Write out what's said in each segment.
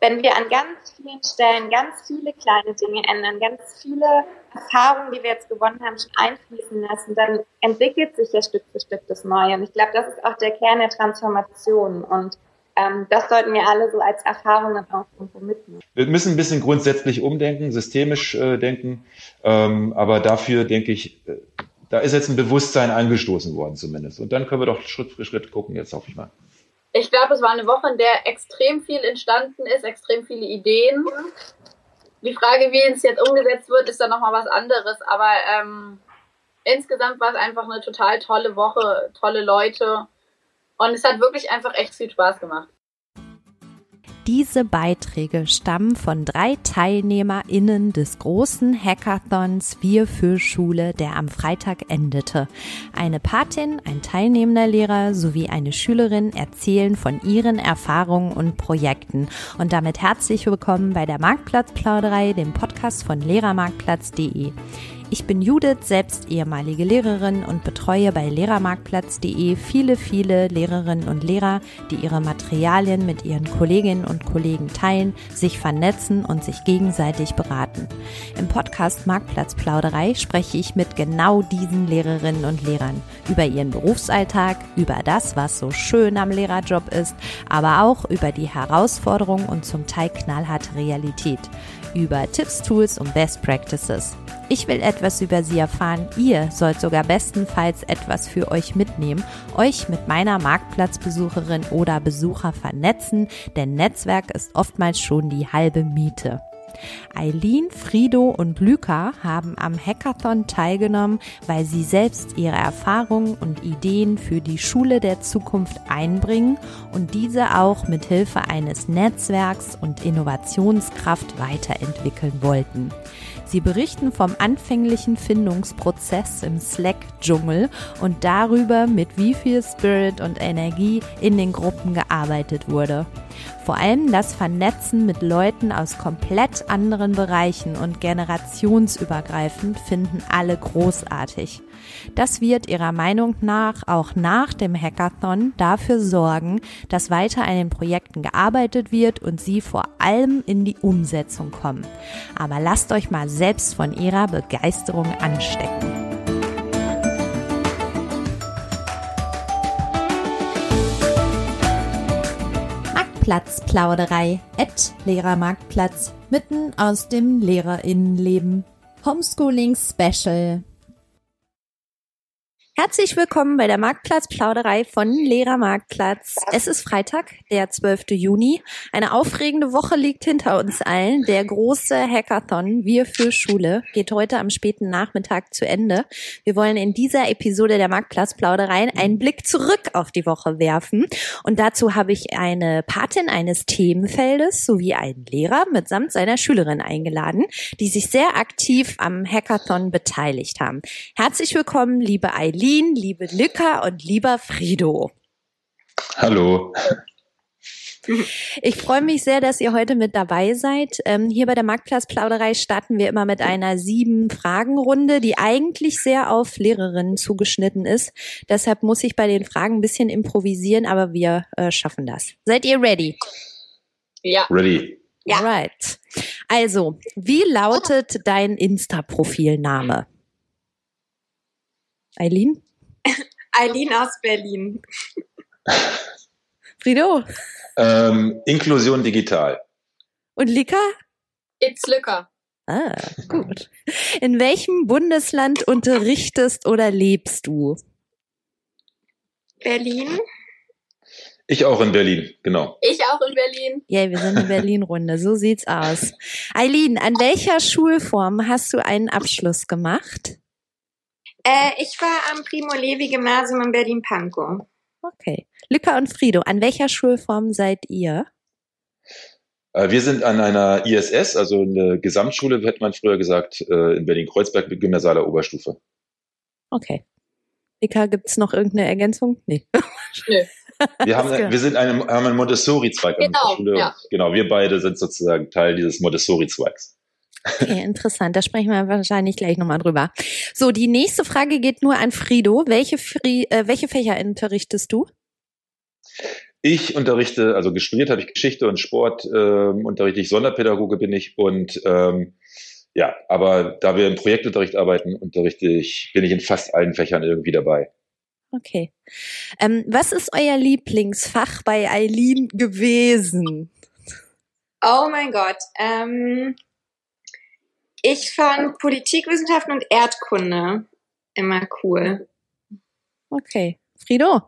wenn wir an ganz vielen Stellen ganz viele kleine Dinge ändern, ganz viele Erfahrungen, die wir jetzt gewonnen haben, schon einfließen lassen, dann entwickelt sich ja Stück für Stück das Neue. Und ich glaube, das ist auch der Kern der Transformation. Und ähm, das sollten wir alle so als Erfahrung dann auch irgendwo mitnehmen. Wir müssen ein bisschen grundsätzlich umdenken, systemisch äh, denken. Ähm, aber dafür denke ich, äh, da ist jetzt ein Bewusstsein angestoßen worden zumindest. Und dann können wir doch Schritt für Schritt gucken, jetzt hoffe ich mal. Ich glaube, es war eine Woche, in der extrem viel entstanden ist, extrem viele Ideen. Die Frage, wie es jetzt umgesetzt wird, ist dann nochmal was anderes. Aber ähm, insgesamt war es einfach eine total tolle Woche, tolle Leute. Und es hat wirklich einfach echt viel Spaß gemacht. Diese Beiträge stammen von drei TeilnehmerInnen des großen Hackathons Wir für Schule, der am Freitag endete. Eine Patin, ein teilnehmender Lehrer sowie eine Schülerin erzählen von ihren Erfahrungen und Projekten. Und damit herzlich willkommen bei der Marktplatzplauderei, dem Podcast von lehrermarktplatz.de. Ich bin Judith, selbst ehemalige Lehrerin und betreue bei lehrermarktplatz.de viele, viele Lehrerinnen und Lehrer, die ihre Materialien mit ihren Kolleginnen und Kollegen teilen, sich vernetzen und sich gegenseitig beraten. Im Podcast Marktplatzplauderei spreche ich mit genau diesen Lehrerinnen und Lehrern über ihren Berufsalltag, über das, was so schön am Lehrerjob ist, aber auch über die Herausforderungen und zum Teil knallharte Realität, über Tipps, Tools und Best Practices. Ich will etwas über sie erfahren. Ihr sollt sogar bestenfalls etwas für euch mitnehmen, euch mit meiner Marktplatzbesucherin oder Besucher vernetzen, denn Netzwerk ist oftmals schon die halbe Miete. Eileen, Frido und Lyka haben am Hackathon teilgenommen, weil sie selbst ihre Erfahrungen und Ideen für die Schule der Zukunft einbringen und diese auch mit Hilfe eines Netzwerks und Innovationskraft weiterentwickeln wollten. Sie berichten vom anfänglichen Findungsprozess im Slack-Dschungel und darüber, mit wie viel Spirit und Energie in den Gruppen gearbeitet wurde. Vor allem das Vernetzen mit Leuten aus komplett anderen Bereichen und generationsübergreifend finden alle großartig. Das wird ihrer Meinung nach auch nach dem Hackathon dafür sorgen, dass weiter an den Projekten gearbeitet wird und sie vor allem in die Umsetzung kommen. Aber lasst euch mal selbst von ihrer Begeisterung anstecken. Marktplatzplauderei at Lehrermarktplatz mitten aus dem Lehrerinnenleben. Homeschooling Special Herzlich willkommen bei der Marktplatzplauderei von Lehrermarktplatz. Es ist Freitag, der 12. Juni. Eine aufregende Woche liegt hinter uns allen. Der große Hackathon Wir für Schule geht heute am späten Nachmittag zu Ende. Wir wollen in dieser Episode der Marktplatzplauderei einen Blick zurück auf die Woche werfen. Und dazu habe ich eine Patin eines Themenfeldes sowie einen Lehrer mitsamt seiner Schülerin eingeladen, die sich sehr aktiv am Hackathon beteiligt haben. Herzlich willkommen, liebe Eileen. Berlin, liebe Lücker und lieber Frido. Hallo. Ich freue mich sehr, dass ihr heute mit dabei seid. Ähm, hier bei der Marktplatzplauderei starten wir immer mit einer sieben Fragenrunde, die eigentlich sehr auf Lehrerinnen zugeschnitten ist. Deshalb muss ich bei den Fragen ein bisschen improvisieren, aber wir äh, schaffen das. Seid ihr ready? Ja. Ready. Ja. Right. Also, wie lautet dein Insta-Profilname? Eileen? Eileen aus Berlin. Frido? Ähm, Inklusion digital. Und Lika? It's Lücker. Ah, gut. In welchem Bundesland unterrichtest oder lebst du? Berlin. Ich auch in Berlin, genau. Ich auch in Berlin. Ja, wir sind in Berlin-Runde, so sieht's aus. Eileen, an welcher Schulform hast du einen Abschluss gemacht? Äh, ich war am Primo Levi Gymnasium in Berlin-Pankow. Okay. Lücker und Frido, an welcher Schulform seid ihr? Äh, wir sind an einer ISS, also eine Gesamtschule, hätte man früher gesagt, äh, in Berlin-Kreuzberg mit gymnasialer Oberstufe. Okay. Lika, gibt's noch irgendeine Ergänzung? Nee. Nö. Wir, haben, wir sind einem, haben einen Montessori-Zweig an Genau, der Schule. ja. Genau, wir beide sind sozusagen Teil dieses Montessori-Zweigs. Okay, interessant. Da sprechen wir wahrscheinlich gleich nochmal drüber. So, die nächste Frage geht nur an Frido. Welche, Fri äh, welche Fächer unterrichtest du? ich unterrichte, also gestudiert habe ich Geschichte und Sport, ähm, unterrichte ich Sonderpädagoge bin ich und ähm, ja, aber da wir im Projektunterricht arbeiten, unterrichte ich, bin ich in fast allen Fächern irgendwie dabei. Okay. Ähm, was ist euer Lieblingsfach bei Eileen gewesen? Oh mein Gott. Ähm, ich fand Politikwissenschaften und Erdkunde immer cool. Okay. Frido?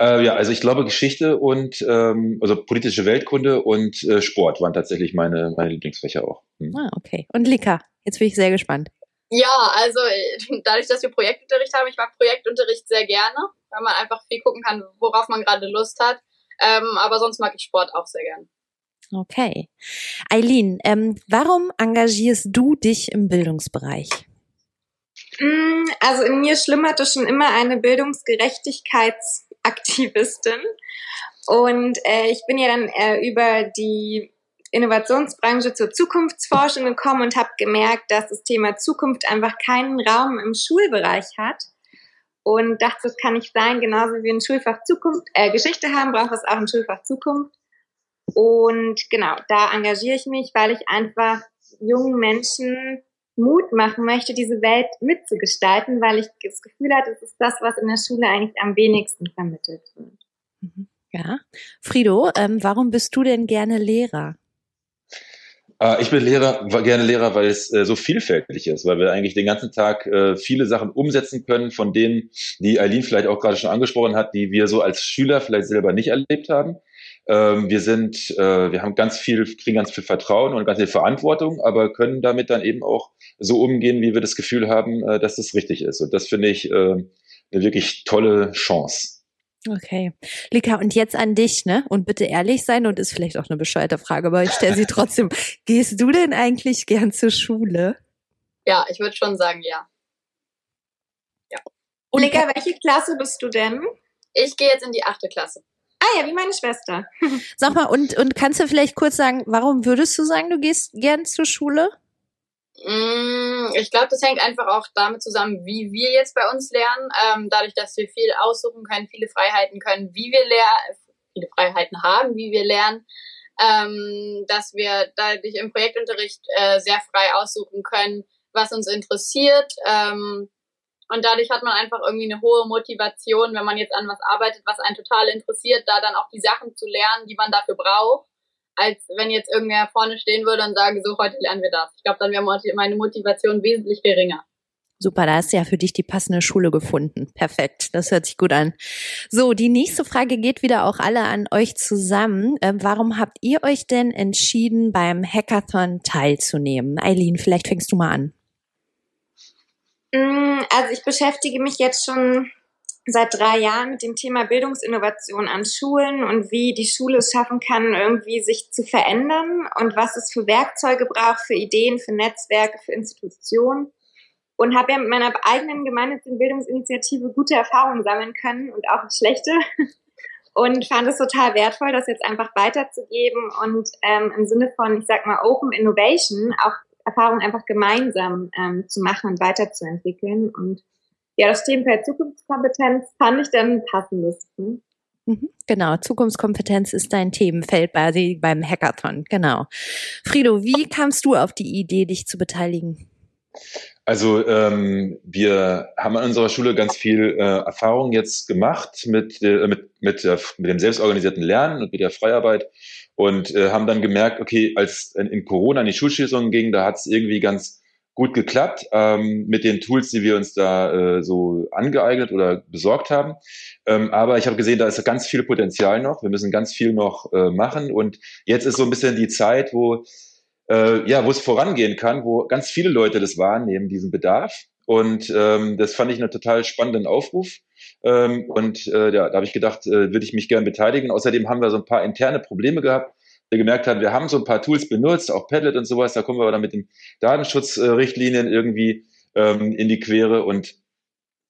Äh, ja, also ich glaube Geschichte und ähm, also politische Weltkunde und äh, Sport waren tatsächlich meine, meine Lieblingsfächer auch. Hm. Ah, okay. Und Lika, jetzt bin ich sehr gespannt. Ja, also dadurch, dass wir Projektunterricht haben, ich mag Projektunterricht sehr gerne, weil man einfach viel gucken kann, worauf man gerade Lust hat. Ähm, aber sonst mag ich Sport auch sehr gerne. Okay. Eileen, ähm, warum engagierst du dich im Bildungsbereich? Mm, also in mir schlummerte schon immer eine Bildungsgerechtigkeitsaktivistin. Und äh, ich bin ja dann äh, über die Innovationsbranche zur Zukunftsforschung gekommen und habe gemerkt, dass das Thema Zukunft einfach keinen Raum im Schulbereich hat. Und dachte, das kann nicht sein, genauso wie ein Schulfach Zukunft, äh, Geschichte haben, braucht es auch ein Schulfach Zukunft. Und genau, da engagiere ich mich, weil ich einfach jungen Menschen Mut machen möchte, diese Welt mitzugestalten, weil ich das Gefühl hatte, das ist das, was in der Schule eigentlich am wenigsten vermittelt wird. Mhm. Ja. Frido, ähm, warum bist du denn gerne Lehrer? Äh, ich bin Lehrer, gerne Lehrer, weil es äh, so vielfältig ist, weil wir eigentlich den ganzen Tag äh, viele Sachen umsetzen können, von denen, die Eileen vielleicht auch gerade schon angesprochen hat, die wir so als Schüler vielleicht selber nicht erlebt haben. Ähm, wir sind, äh, wir haben ganz viel, kriegen ganz viel Vertrauen und ganz viel Verantwortung, aber können damit dann eben auch so umgehen, wie wir das Gefühl haben, äh, dass das richtig ist. Und das finde ich äh, eine wirklich tolle Chance. Okay. Lika, und jetzt an dich, ne? Und bitte ehrlich sein und ist vielleicht auch eine bescheuerte Frage, aber ich stelle sie trotzdem. Gehst du denn eigentlich gern zur Schule? Ja, ich würde schon sagen, ja. Ja. Und Lika, welche Klasse bist du denn? Ich gehe jetzt in die achte Klasse. Ah ja, wie meine Schwester. Sag mal, und, und kannst du vielleicht kurz sagen, warum würdest du sagen, du gehst gern zur Schule? Mm, ich glaube, das hängt einfach auch damit zusammen, wie wir jetzt bei uns lernen. Ähm, dadurch, dass wir viel aussuchen können, viele Freiheiten können, wie wir lernen, viele Freiheiten haben, wie wir lernen, ähm, dass wir dadurch im Projektunterricht äh, sehr frei aussuchen können, was uns interessiert. Ähm, und dadurch hat man einfach irgendwie eine hohe Motivation, wenn man jetzt an was arbeitet, was einen total interessiert, da dann auch die Sachen zu lernen, die man dafür braucht, als wenn jetzt irgendwer vorne stehen würde und sagen, so, heute lernen wir das. Ich glaube, dann wäre meine Motivation wesentlich geringer. Super, da hast du ja für dich die passende Schule gefunden. Perfekt, das hört sich gut an. So, die nächste Frage geht wieder auch alle an euch zusammen. Ähm, warum habt ihr euch denn entschieden, beim Hackathon teilzunehmen? Eileen, vielleicht fängst du mal an. Mm, also ich beschäftige mich jetzt schon seit drei Jahren mit dem Thema Bildungsinnovation an Schulen und wie die Schule es schaffen kann, irgendwie sich zu verändern und was es für Werkzeuge braucht, für Ideen, für Netzwerke, für Institutionen. Und habe ja mit meiner eigenen gemeinnützigen Bildungsinitiative gute Erfahrungen sammeln können und auch schlechte. Und fand es total wertvoll, das jetzt einfach weiterzugeben und ähm, im Sinne von, ich sag mal, Open Innovation auch Erfahrungen einfach gemeinsam ähm, zu machen und weiterzuentwickeln. Und ja, das Themenfeld Zukunftskompetenz fand ich dann passendes. Hm? Genau, Zukunftskompetenz ist dein Themenfeld bei, beim Hackathon, genau. Frido, wie kamst du auf die Idee, dich zu beteiligen? Also ähm, wir haben an unserer Schule ganz viel äh, Erfahrung jetzt gemacht mit, äh, mit, mit, der, mit dem selbstorganisierten Lernen und mit der Freiarbeit und äh, haben dann gemerkt, okay, als in, in Corona in die Schulschließungen ging, da hat es irgendwie ganz gut geklappt ähm, mit den Tools, die wir uns da äh, so angeeignet oder besorgt haben. Ähm, aber ich habe gesehen, da ist ganz viel Potenzial noch. Wir müssen ganz viel noch äh, machen. Und jetzt ist so ein bisschen die Zeit, wo äh, ja, wo es vorangehen kann, wo ganz viele Leute das wahrnehmen, diesen Bedarf. Und ähm, das fand ich einen total spannenden Aufruf. Ähm, und äh, ja, da habe ich gedacht, äh, würde ich mich gern beteiligen. Außerdem haben wir so ein paar interne Probleme gehabt. Wir gemerkt haben, wir haben so ein paar Tools benutzt, auch Padlet und sowas. Da kommen wir aber dann mit den Datenschutzrichtlinien irgendwie ähm, in die Quere. Und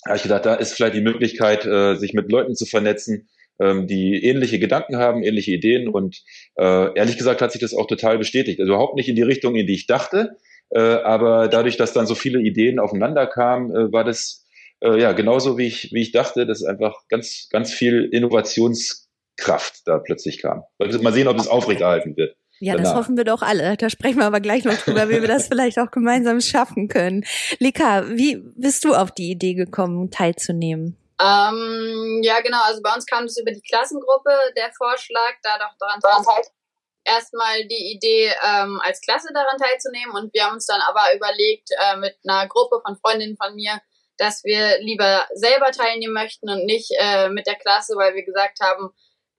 da habe ich gedacht, da ist vielleicht die Möglichkeit, äh, sich mit Leuten zu vernetzen, ähm, die ähnliche Gedanken haben, ähnliche Ideen. Und äh, ehrlich gesagt hat sich das auch total bestätigt. Also überhaupt nicht in die Richtung, in die ich dachte. Äh, aber dadurch, dass dann so viele Ideen aufeinander kamen, äh, war das äh, ja genauso wie ich, wie ich dachte. Das ist einfach ganz, ganz viel Innovations Kraft da plötzlich kam. Mal sehen, ob es aufrechterhalten wird. Ja, das hoffen wir doch alle. Da sprechen wir aber gleich noch drüber, wie wir das vielleicht auch gemeinsam schaffen können. Lika, wie bist du auf die Idee gekommen, teilzunehmen? Ähm, ja, genau. Also bei uns kam das über die Klassengruppe, der Vorschlag, da doch daran teilzunehmen. Erstmal die Idee, ähm, als Klasse daran teilzunehmen und wir haben uns dann aber überlegt, äh, mit einer Gruppe von Freundinnen von mir, dass wir lieber selber teilnehmen möchten und nicht äh, mit der Klasse, weil wir gesagt haben,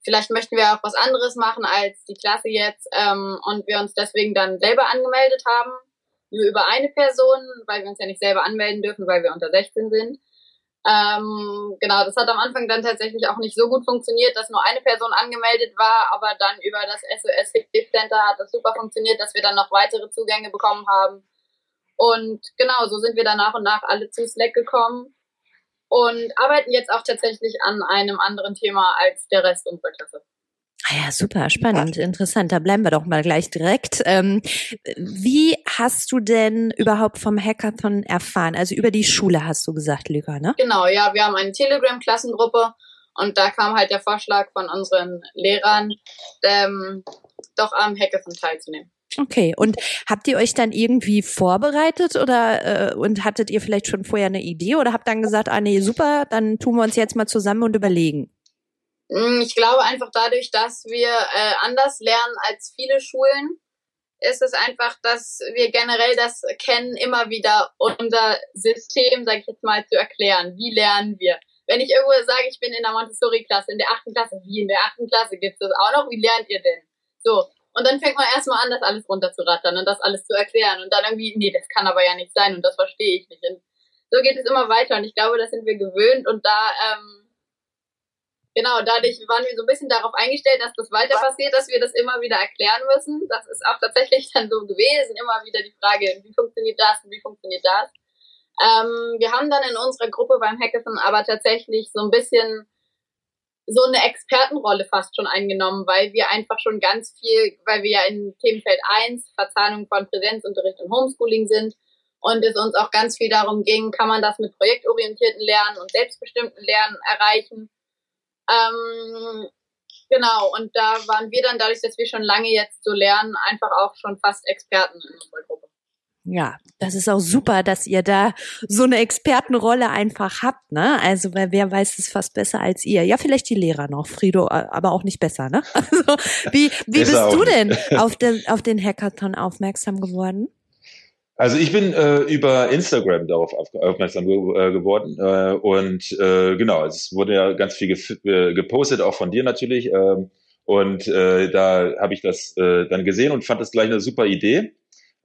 vielleicht möchten wir auch was anderes machen als die Klasse jetzt ähm, und wir uns deswegen dann selber angemeldet haben, nur über eine Person, weil wir uns ja nicht selber anmelden dürfen, weil wir unter 16 sind. Ähm, genau, das hat am Anfang dann tatsächlich auch nicht so gut funktioniert, dass nur eine Person angemeldet war, aber dann über das SOS Hilfe Center hat das super funktioniert, dass wir dann noch weitere Zugänge bekommen haben. Und genau, so sind wir dann nach und nach alle zu Slack gekommen und arbeiten jetzt auch tatsächlich an einem anderen Thema als der Rest unserer Klasse. Ah ja, super spannend, interessant. Da bleiben wir doch mal gleich direkt. Ähm, wie hast du denn überhaupt vom Hackathon erfahren? Also über die Schule hast du gesagt, Lüga, ne? Genau, ja, wir haben eine Telegram-Klassengruppe und da kam halt der Vorschlag von unseren Lehrern, ähm, doch am Hackathon teilzunehmen. Okay, und habt ihr euch dann irgendwie vorbereitet oder äh, und hattet ihr vielleicht schon vorher eine Idee oder habt dann gesagt, ah nee, super, dann tun wir uns jetzt mal zusammen und überlegen? Mm, ich glaube einfach dadurch, dass wir äh, anders lernen als viele Schulen, ist es einfach, dass wir generell das kennen, immer wieder unser System, sage ich jetzt mal, zu erklären. Wie lernen wir? Wenn ich irgendwo sage, ich bin in der Montessori-Klasse, in der achten Klasse, wie in der achten Klasse gibt es das auch noch? Wie lernt ihr denn? So, und dann fängt man erstmal an, das alles runterzurattern und das alles zu erklären. Und dann irgendwie, nee, das kann aber ja nicht sein und das verstehe ich nicht. Und so geht es immer weiter. Und ich glaube, das sind wir gewöhnt. Und da, ähm, genau, dadurch waren wir so ein bisschen darauf eingestellt, dass das weiter passiert, dass wir das immer wieder erklären müssen. Das ist auch tatsächlich dann so gewesen. Immer wieder die Frage, wie funktioniert das und wie funktioniert das. Ähm, wir haben dann in unserer Gruppe beim Hackathon aber tatsächlich so ein bisschen so eine Expertenrolle fast schon eingenommen, weil wir einfach schon ganz viel, weil wir ja in Themenfeld 1 Verzahnung von Präsenzunterricht und Homeschooling sind und es uns auch ganz viel darum ging, kann man das mit projektorientierten Lernen und selbstbestimmten Lernen erreichen. Ähm, genau, und da waren wir dann dadurch, dass wir schon lange jetzt so lernen, einfach auch schon fast Experten in unserer Gruppe. Ja, das ist auch super, dass ihr da so eine Expertenrolle einfach habt, ne? Also, weil wer weiß es fast besser als ihr? Ja, vielleicht die Lehrer noch, Frido, aber auch nicht besser, ne? Also, wie, wie bist du denn auf den, auf den Hackathon aufmerksam geworden? Also ich bin äh, über Instagram darauf aufmerksam ge äh, geworden äh, und äh, genau, es wurde ja ganz viel ge gepostet, auch von dir natürlich ähm, und äh, da habe ich das äh, dann gesehen und fand das gleich eine super Idee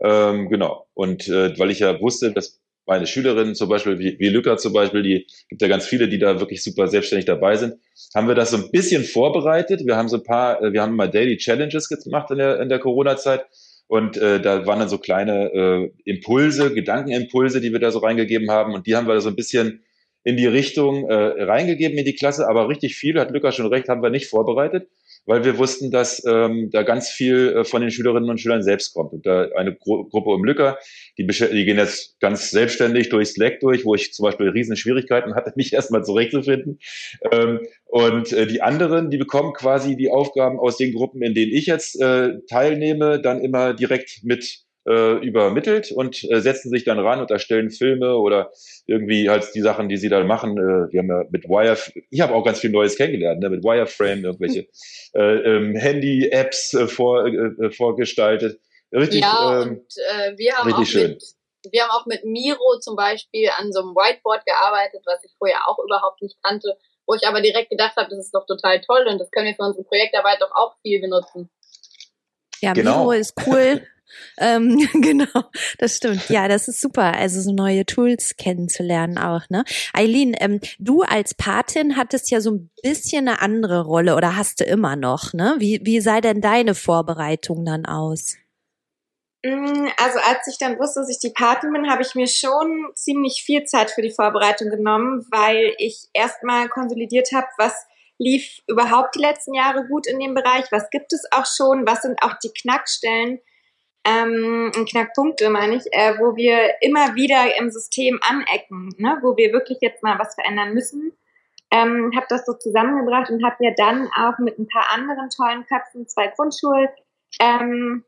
ähm, genau. Und äh, weil ich ja wusste, dass meine Schülerinnen zum Beispiel, wie, wie Lücker zum Beispiel, die gibt ja ganz viele, die da wirklich super selbstständig dabei sind, haben wir das so ein bisschen vorbereitet. Wir haben so ein paar, äh, wir haben mal Daily Challenges gemacht in der, in der Corona-Zeit. Und äh, da waren dann so kleine äh, Impulse, Gedankenimpulse, die wir da so reingegeben haben. Und die haben wir so ein bisschen in die Richtung äh, reingegeben in die Klasse. Aber richtig viel, hat Lücker schon recht, haben wir nicht vorbereitet weil wir wussten, dass ähm, da ganz viel äh, von den Schülerinnen und Schülern selbst kommt. Und da eine Gru Gruppe um Lücker, die, die gehen jetzt ganz selbstständig durch Slack durch, wo ich zum Beispiel riesen Schwierigkeiten hatte, mich erstmal zurechtzufinden. Ähm, und äh, die anderen, die bekommen quasi die Aufgaben aus den Gruppen, in denen ich jetzt äh, teilnehme, dann immer direkt mit äh, übermittelt und äh, setzen sich dann ran und erstellen Filme oder irgendwie halt die Sachen, die sie da machen. Äh, wir haben ja mit Wire, ich habe auch ganz viel Neues kennengelernt, ne, mit Wireframe irgendwelche äh, ähm, Handy-Apps äh, vor, äh, äh, vorgestaltet. Richtig, ja, ähm, und äh, wir haben richtig auch schön. Mit wir haben auch mit Miro zum Beispiel an so einem Whiteboard gearbeitet, was ich vorher auch überhaupt nicht kannte, wo ich aber direkt gedacht habe, das ist doch total toll und das können wir für unsere Projektarbeit doch auch viel benutzen. Ja, genau. Miro ist cool. ähm, genau, das stimmt. Ja, das ist super. Also so neue Tools kennenzulernen auch. Ne, Eileen, ähm, du als Patin hattest ja so ein bisschen eine andere Rolle oder hast du immer noch. Ne, wie wie sei denn deine Vorbereitung dann aus? Mm, also als ich dann wusste, dass ich die Patin bin, habe ich mir schon ziemlich viel Zeit für die Vorbereitung genommen, weil ich erstmal konsolidiert habe, was lief überhaupt die letzten Jahre gut in dem Bereich, was gibt es auch schon, was sind auch die Knackstellen, ähm, Knackpunkte, meine ich, äh, wo wir immer wieder im System anecken, ne? wo wir wirklich jetzt mal was verändern müssen. ähm, habe das so zusammengebracht und habe ja dann auch mit ein paar anderen tollen Köpfen, zwei Grundschul, ähm,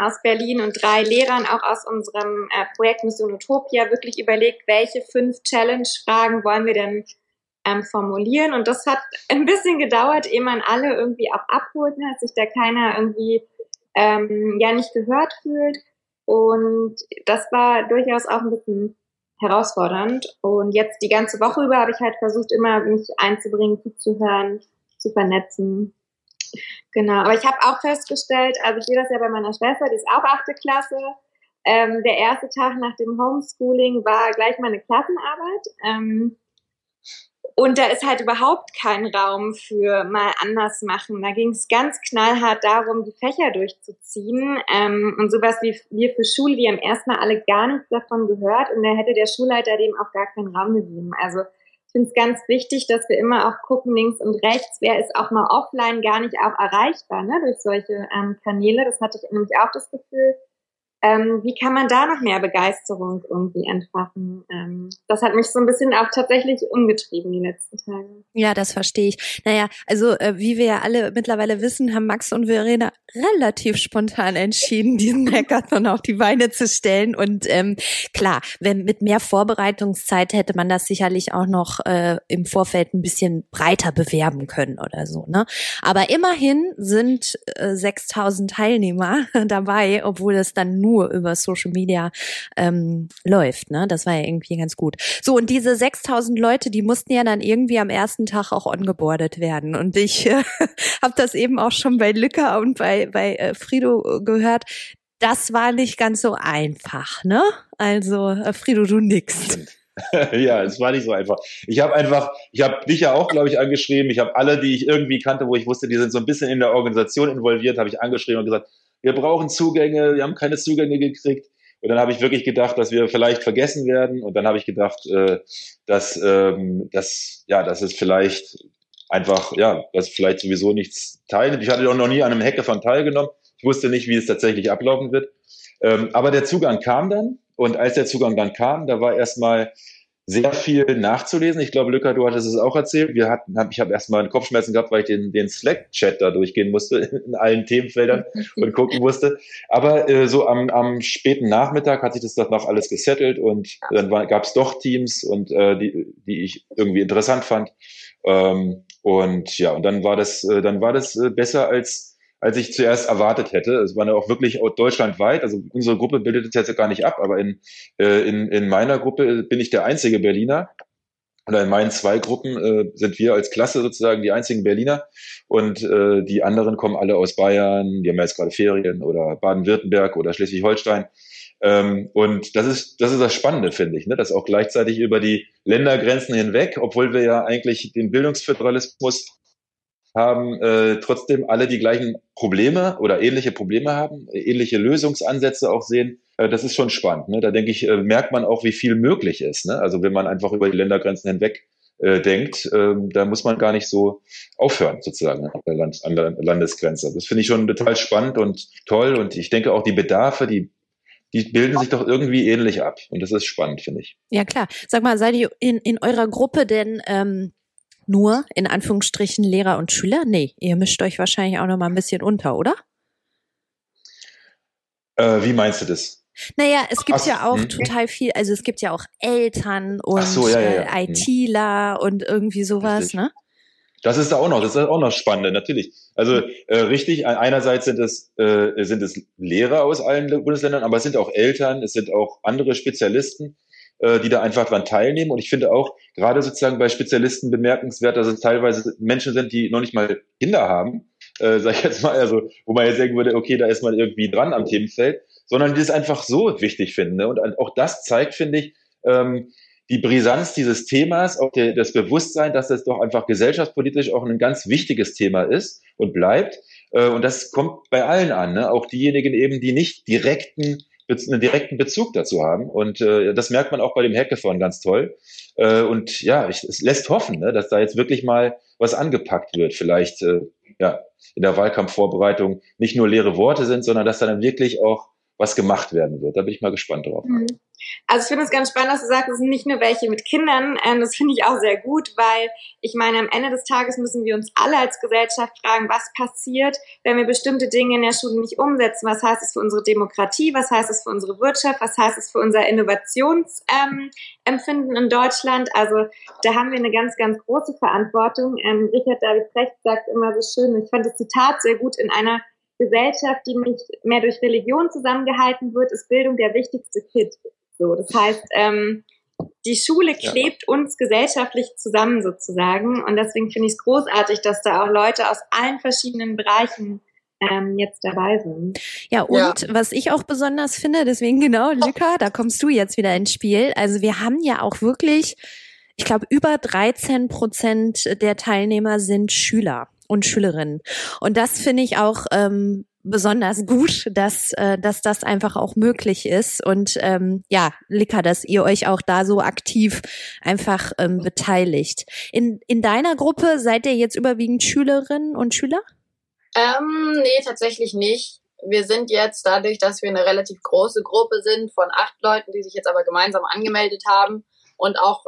aus Berlin und drei Lehrern auch aus unserem äh, Projekt Mission Utopia wirklich überlegt, welche fünf Challenge-Fragen wollen wir denn ähm, formulieren. Und das hat ein bisschen gedauert, ehe man alle irgendwie auch abholt, ne, dass sich da keiner irgendwie ähm, ja nicht gehört fühlt. Und das war durchaus auch ein bisschen herausfordernd. Und jetzt die ganze Woche über habe ich halt versucht, immer mich einzubringen, zuzuhören, zu vernetzen. Genau, aber ich habe auch festgestellt, also ich sehe das ja bei meiner Schwester, die ist auch achte Klasse. Ähm, der erste Tag nach dem Homeschooling war gleich meine Klassenarbeit. Ähm, und da ist halt überhaupt kein Raum für mal anders machen. Da ging es ganz knallhart darum, die Fächer durchzuziehen. Ähm, und sowas wie wir für Schule, die haben erstmal alle gar nichts davon gehört. Und da hätte der Schulleiter dem auch gar keinen Raum gegeben. Also ich finde es ganz wichtig, dass wir immer auch gucken, links und rechts, wer ist auch mal offline gar nicht auch erreichbar ne, durch solche ähm, Kanäle. Das hatte ich nämlich auch das Gefühl. Ähm, wie kann man da noch mehr Begeisterung irgendwie entfachen? Ähm, das hat mich so ein bisschen auch tatsächlich umgetrieben die letzten Tage. Ja, das verstehe ich. Naja, also äh, wie wir ja alle mittlerweile wissen, haben Max und Verena relativ spontan entschieden, diesen Hackathon auf die Beine zu stellen. Und ähm, klar, wenn mit mehr Vorbereitungszeit hätte man das sicherlich auch noch äh, im Vorfeld ein bisschen breiter bewerben können oder so. Ne? Aber immerhin sind äh, 6000 Teilnehmer dabei, obwohl es dann nur nur über Social Media ähm, läuft. Ne? Das war ja irgendwie ganz gut. So, und diese 6000 Leute, die mussten ja dann irgendwie am ersten Tag auch ongeboardet werden. Und ich äh, habe das eben auch schon bei Lücker und bei, bei äh, Frido gehört. Das war nicht ganz so einfach, ne? Also, äh, Frido, du nix. ja, es war nicht so einfach. Ich habe einfach, ich habe dich ja auch, glaube ich, angeschrieben. Ich habe alle, die ich irgendwie kannte, wo ich wusste, die sind so ein bisschen in der Organisation involviert, habe ich angeschrieben und gesagt, wir brauchen Zugänge, wir haben keine Zugänge gekriegt. Und dann habe ich wirklich gedacht, dass wir vielleicht vergessen werden. Und dann habe ich gedacht, äh, dass, ähm, dass, ja, dass es vielleicht einfach, ja, dass vielleicht sowieso nichts teilnimmt. Ich hatte auch noch nie an einem Hackathon teilgenommen. Ich wusste nicht, wie es tatsächlich ablaufen wird. Ähm, aber der Zugang kam dann. Und als der Zugang dann kam, da war erstmal sehr viel nachzulesen. Ich glaube, Lücker, du hattest es auch erzählt. Wir hatten, hab, ich habe erstmal einen Kopfschmerzen gehabt, weil ich den, den Slack-Chat da durchgehen musste in allen Themenfeldern und gucken musste. Aber äh, so am, am späten Nachmittag hat sich das dann noch alles gesettelt und dann gab es doch Teams und äh, die, die ich irgendwie interessant fand. Ähm, und ja, und dann war das, äh, dann war das äh, besser als als ich zuerst erwartet hätte. Es war ja auch wirklich deutschlandweit. Also unsere Gruppe bildet es jetzt gar nicht ab, aber in, äh, in, in meiner Gruppe bin ich der einzige Berliner. Oder in meinen zwei Gruppen äh, sind wir als Klasse sozusagen die einzigen Berliner und äh, die anderen kommen alle aus Bayern, die haben jetzt gerade Ferien oder Baden-Württemberg oder Schleswig-Holstein. Ähm, und das ist, das ist das Spannende, finde ich, ne? dass auch gleichzeitig über die Ländergrenzen hinweg, obwohl wir ja eigentlich den Bildungsföderalismus haben äh, trotzdem alle die gleichen Probleme oder ähnliche Probleme haben, ähnliche Lösungsansätze auch sehen. Äh, das ist schon spannend. Ne? Da denke ich, äh, merkt man auch, wie viel möglich ist. Ne? Also wenn man einfach über die Ländergrenzen hinweg äh, denkt, äh, da muss man gar nicht so aufhören, sozusagen, an der, Land, an der Landesgrenze. Das finde ich schon total spannend und toll. Und ich denke auch die Bedarfe, die die bilden sich doch irgendwie ähnlich ab. Und das ist spannend, finde ich. Ja, klar. Sag mal, seid ihr in, in eurer Gruppe denn ähm, nur in Anführungsstrichen Lehrer und Schüler? Nee, ihr mischt euch wahrscheinlich auch noch mal ein bisschen unter, oder? Äh, wie meinst du das? Naja, es gibt Ach, ja auch hm. total viel, also es gibt ja auch Eltern und so, ja, ja, ja. Äh, hm. ITler und irgendwie sowas, richtig. ne? Das ist da auch noch, das ist auch noch spannend, natürlich. Also äh, richtig, einerseits sind es, äh, sind es Lehrer aus allen Bundesländern, aber es sind auch Eltern, es sind auch andere Spezialisten die da einfach dran teilnehmen. Und ich finde auch gerade sozusagen bei Spezialisten bemerkenswert, dass es teilweise Menschen sind, die noch nicht mal Kinder haben, äh, sag ich jetzt mal, also wo man jetzt sagen würde, okay, da ist man irgendwie dran am Themenfeld, sondern die es einfach so wichtig finden. Ne? Und auch das zeigt, finde ich, ähm, die Brisanz dieses Themas, auch der, das Bewusstsein, dass das doch einfach gesellschaftspolitisch auch ein ganz wichtiges Thema ist und bleibt. Äh, und das kommt bei allen an, ne? auch diejenigen eben, die nicht direkten einen direkten Bezug dazu haben. Und äh, das merkt man auch bei dem Hackathon ganz toll. Äh, und ja, ich, es lässt hoffen, ne, dass da jetzt wirklich mal was angepackt wird. Vielleicht äh, ja in der Wahlkampfvorbereitung nicht nur leere Worte sind, sondern dass da dann wirklich auch was gemacht werden wird. Da bin ich mal gespannt drauf. Mhm. Also ich finde es ganz spannend, dass du sagst, es sind nicht nur welche mit Kindern. Ähm, das finde ich auch sehr gut, weil ich meine, am Ende des Tages müssen wir uns alle als Gesellschaft fragen, was passiert, wenn wir bestimmte Dinge in der Schule nicht umsetzen. Was heißt es für unsere Demokratie? Was heißt es für unsere Wirtschaft? Was heißt es für unser Innovationsempfinden ähm, in Deutschland? Also da haben wir eine ganz, ganz große Verantwortung. Ähm, Richard David Precht sagt immer so schön, ich fand das Zitat sehr gut in einer Gesellschaft, die nicht mehr durch Religion zusammengehalten wird, ist Bildung der wichtigste Kit. So, das heißt, ähm, die Schule klebt ja. uns gesellschaftlich zusammen sozusagen. Und deswegen finde ich es großartig, dass da auch Leute aus allen verschiedenen Bereichen ähm, jetzt dabei sind. Ja, und ja. was ich auch besonders finde, deswegen genau, Luca, da kommst du jetzt wieder ins Spiel. Also wir haben ja auch wirklich, ich glaube, über 13 Prozent der Teilnehmer sind Schüler und Schülerinnen. Und das finde ich auch ähm, besonders gut, dass, äh, dass das einfach auch möglich ist. Und ähm, ja, Lika, dass ihr euch auch da so aktiv einfach ähm, beteiligt. In, in deiner Gruppe seid ihr jetzt überwiegend Schülerinnen und Schüler? Ähm, nee, tatsächlich nicht. Wir sind jetzt dadurch, dass wir eine relativ große Gruppe sind von acht Leuten, die sich jetzt aber gemeinsam angemeldet haben und auch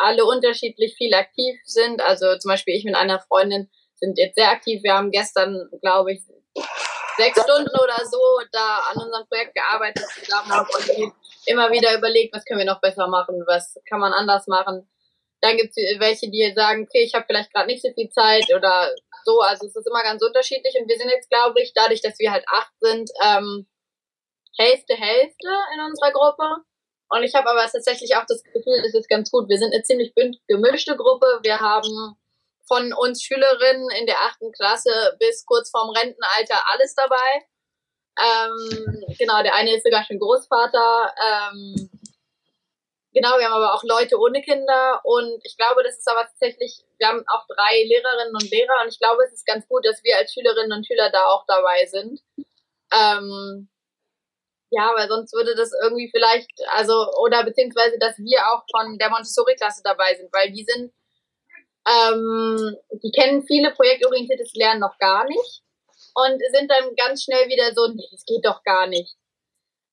alle unterschiedlich viel aktiv sind. Also zum Beispiel ich mit einer Freundin sind jetzt sehr aktiv. Wir haben gestern, glaube ich, sechs Stunden oder so da an unserem Projekt gearbeitet zusammen und immer wieder überlegt, was können wir noch besser machen, was kann man anders machen. Dann gibt es welche, die sagen, okay, ich habe vielleicht gerade nicht so viel Zeit oder so. Also es ist immer ganz unterschiedlich. Und wir sind jetzt, glaube ich, dadurch, dass wir halt acht sind, ähm, Hälfte, Hälfte in unserer Gruppe. Und ich habe aber tatsächlich auch das Gefühl, es ist ganz gut. Wir sind eine ziemlich gemischte Gruppe. Wir haben von uns Schülerinnen in der achten Klasse bis kurz vorm Rentenalter alles dabei. Ähm, genau, der eine ist sogar schon Großvater. Ähm, genau, wir haben aber auch Leute ohne Kinder und ich glaube, das ist aber tatsächlich, wir haben auch drei Lehrerinnen und Lehrer und ich glaube, es ist ganz gut, dass wir als Schülerinnen und Schüler da auch dabei sind. Ähm, ja, weil sonst würde das irgendwie vielleicht, also, oder beziehungsweise, dass wir auch von der Montessori-Klasse dabei sind, weil die sind ähm, die kennen viele projektorientiertes Lernen noch gar nicht und sind dann ganz schnell wieder so, nee, das geht doch gar nicht.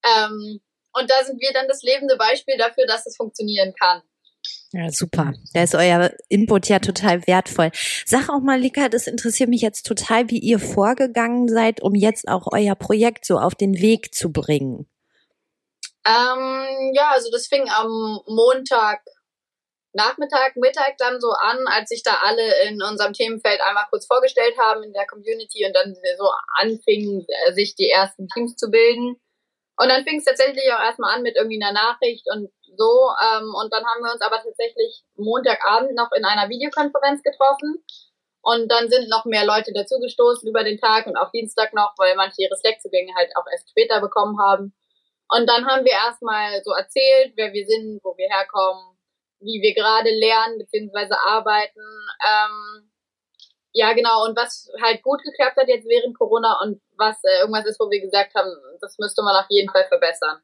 Ähm, und da sind wir dann das lebende Beispiel dafür, dass es funktionieren kann. Ja, super. Da ist euer Input ja total wertvoll. Sag auch mal, Lika, das interessiert mich jetzt total, wie ihr vorgegangen seid, um jetzt auch euer Projekt so auf den Weg zu bringen. Ähm, ja, also das fing am Montag Nachmittag, Mittag dann so an, als sich da alle in unserem Themenfeld einmal kurz vorgestellt haben in der Community und dann so anfingen, äh, sich die ersten Teams zu bilden. Und dann fing es tatsächlich auch erstmal an mit irgendwie einer Nachricht und so. Ähm, und dann haben wir uns aber tatsächlich Montagabend noch in einer Videokonferenz getroffen. Und dann sind noch mehr Leute dazugestoßen über den Tag und auch Dienstag noch, weil manche ihre Slack-Zugänge halt auch erst später bekommen haben. Und dann haben wir erstmal so erzählt, wer wir sind, wo wir herkommen, wie wir gerade lernen bzw. arbeiten. Ähm, ja, genau. Und was halt gut geklappt hat jetzt während Corona und was äh, irgendwas ist, wo wir gesagt haben, das müsste man auf jeden Fall verbessern.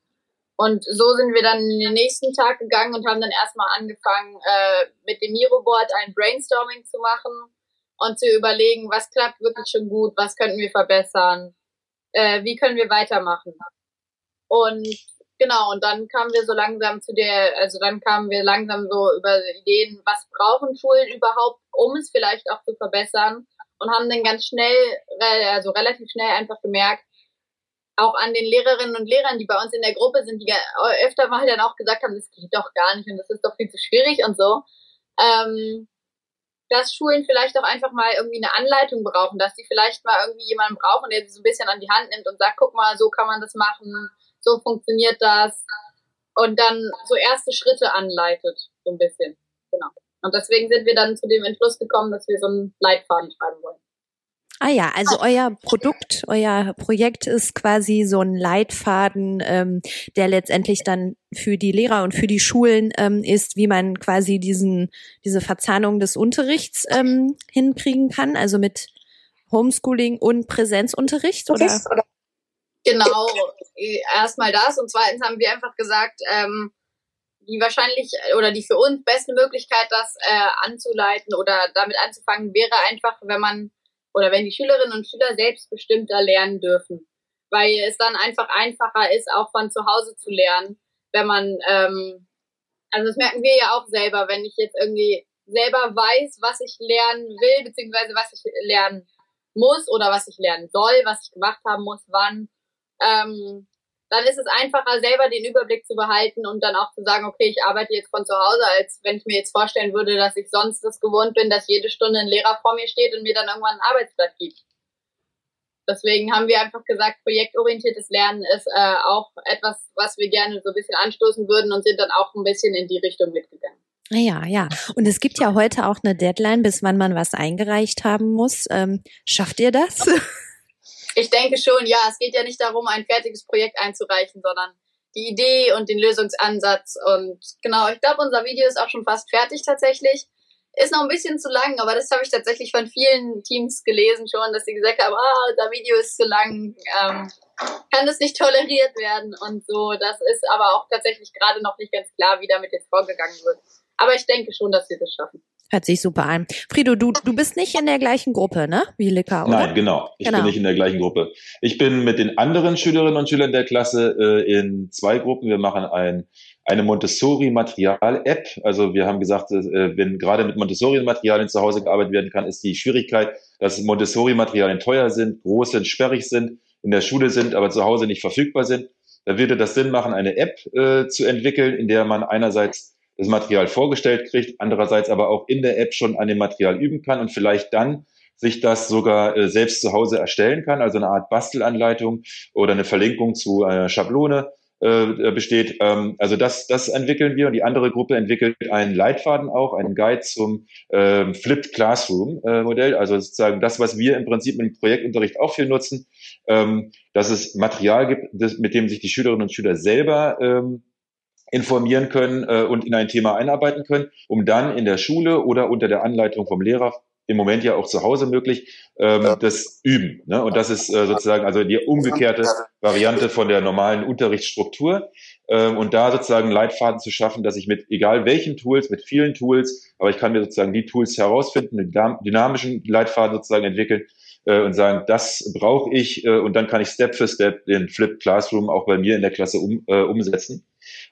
Und so sind wir dann in den nächsten Tag gegangen und haben dann erstmal angefangen, äh, mit dem Miroboard ein Brainstorming zu machen und zu überlegen, was klappt wirklich schon gut, was könnten wir verbessern, äh, wie können wir weitermachen. Und Genau, und dann kamen wir so langsam zu der, also dann kamen wir langsam so über Ideen, was brauchen Schulen überhaupt, um es vielleicht auch zu verbessern und haben dann ganz schnell, also relativ schnell einfach gemerkt, auch an den Lehrerinnen und Lehrern, die bei uns in der Gruppe sind, die öfter mal dann auch gesagt haben, das geht doch gar nicht und das ist doch viel zu schwierig und so, ähm, dass Schulen vielleicht auch einfach mal irgendwie eine Anleitung brauchen, dass sie vielleicht mal irgendwie jemanden brauchen, der sie so ein bisschen an die Hand nimmt und sagt, guck mal, so kann man das machen, so funktioniert das und dann so erste Schritte anleitet, so ein bisschen. Genau. Und deswegen sind wir dann zu dem Entschluss gekommen, dass wir so einen Leitfaden schreiben wollen. Ah ja, also euer Produkt, euer Projekt ist quasi so ein Leitfaden, ähm, der letztendlich dann für die Lehrer und für die Schulen ähm, ist, wie man quasi diesen diese Verzahnung des Unterrichts ähm, hinkriegen kann, also mit Homeschooling und Präsenzunterricht oder? Genau, erstmal das und zweitens haben wir einfach gesagt, ähm, die wahrscheinlich oder die für uns beste Möglichkeit, das äh, anzuleiten oder damit anzufangen, wäre einfach, wenn man oder wenn die Schülerinnen und Schüler selbstbestimmter lernen dürfen. weil es dann einfach einfacher ist, auch von zu Hause zu lernen, wenn man, ähm, also das merken wir ja auch selber, wenn ich jetzt irgendwie selber weiß, was ich lernen will, beziehungsweise was ich lernen muss oder was ich lernen soll, was ich gemacht haben muss, wann, ähm, dann ist es einfacher, selber den Überblick zu behalten und dann auch zu sagen, okay, ich arbeite jetzt von zu Hause, als wenn ich mir jetzt vorstellen würde, dass ich sonst das gewohnt bin, dass jede Stunde ein Lehrer vor mir steht und mir dann irgendwann ein Arbeitsblatt gibt. Deswegen haben wir einfach gesagt, projektorientiertes Lernen ist äh, auch etwas, was wir gerne so ein bisschen anstoßen würden und sind dann auch ein bisschen in die Richtung mitgegangen. Ja, ja. Und es gibt ja heute auch eine Deadline, bis wann man was eingereicht haben muss. Ähm, schafft ihr das? Ich denke schon, ja. Es geht ja nicht darum, ein fertiges Projekt einzureichen, sondern die Idee und den Lösungsansatz. Und genau, ich glaube, unser Video ist auch schon fast fertig tatsächlich. Ist noch ein bisschen zu lang, aber das habe ich tatsächlich von vielen Teams gelesen schon, dass sie gesagt haben, ah, unser Video ist zu lang, ähm, kann das nicht toleriert werden und so. Das ist aber auch tatsächlich gerade noch nicht ganz klar, wie damit jetzt vorgegangen wird. Aber ich denke schon, dass wir das schaffen. Hört sich super an. Frido, du, du bist nicht in der gleichen Gruppe, ne? Wie Lika, oder? Nein, genau. Ich genau. bin nicht in der gleichen Gruppe. Ich bin mit den anderen Schülerinnen und Schülern der Klasse äh, in zwei Gruppen. Wir machen ein, eine Montessori-Material-App. Also wir haben gesagt, äh, wenn gerade mit Montessori-Materialien zu Hause gearbeitet werden kann, ist die Schwierigkeit, dass Montessori-Materialien teuer sind, groß sind, sperrig sind, in der Schule sind, aber zu Hause nicht verfügbar sind. Da würde das Sinn machen, eine App äh, zu entwickeln, in der man einerseits das Material vorgestellt kriegt, andererseits aber auch in der App schon an dem Material üben kann und vielleicht dann sich das sogar äh, selbst zu Hause erstellen kann, also eine Art Bastelanleitung oder eine Verlinkung zu einer Schablone äh, besteht. Ähm, also das, das entwickeln wir und die andere Gruppe entwickelt einen Leitfaden auch, einen Guide zum äh, Flipped Classroom äh, Modell, also sozusagen das, was wir im Prinzip im Projektunterricht auch viel nutzen, ähm, dass es Material gibt, das, mit dem sich die Schülerinnen und Schüler selber ähm, informieren können äh, und in ein Thema einarbeiten können, um dann in der Schule oder unter der Anleitung vom Lehrer im Moment ja auch zu Hause möglich, ähm, ja. das üben. Ne? Und das ist äh, sozusagen also die umgekehrte Variante von der normalen Unterrichtsstruktur. Ähm, und da sozusagen Leitfaden zu schaffen, dass ich mit egal welchen Tools, mit vielen Tools, aber ich kann mir sozusagen die Tools herausfinden, einen dynamischen Leitfaden sozusagen entwickeln äh, und sagen, das brauche ich äh, und dann kann ich Step für Step den Flip Classroom auch bei mir in der Klasse um, äh, umsetzen.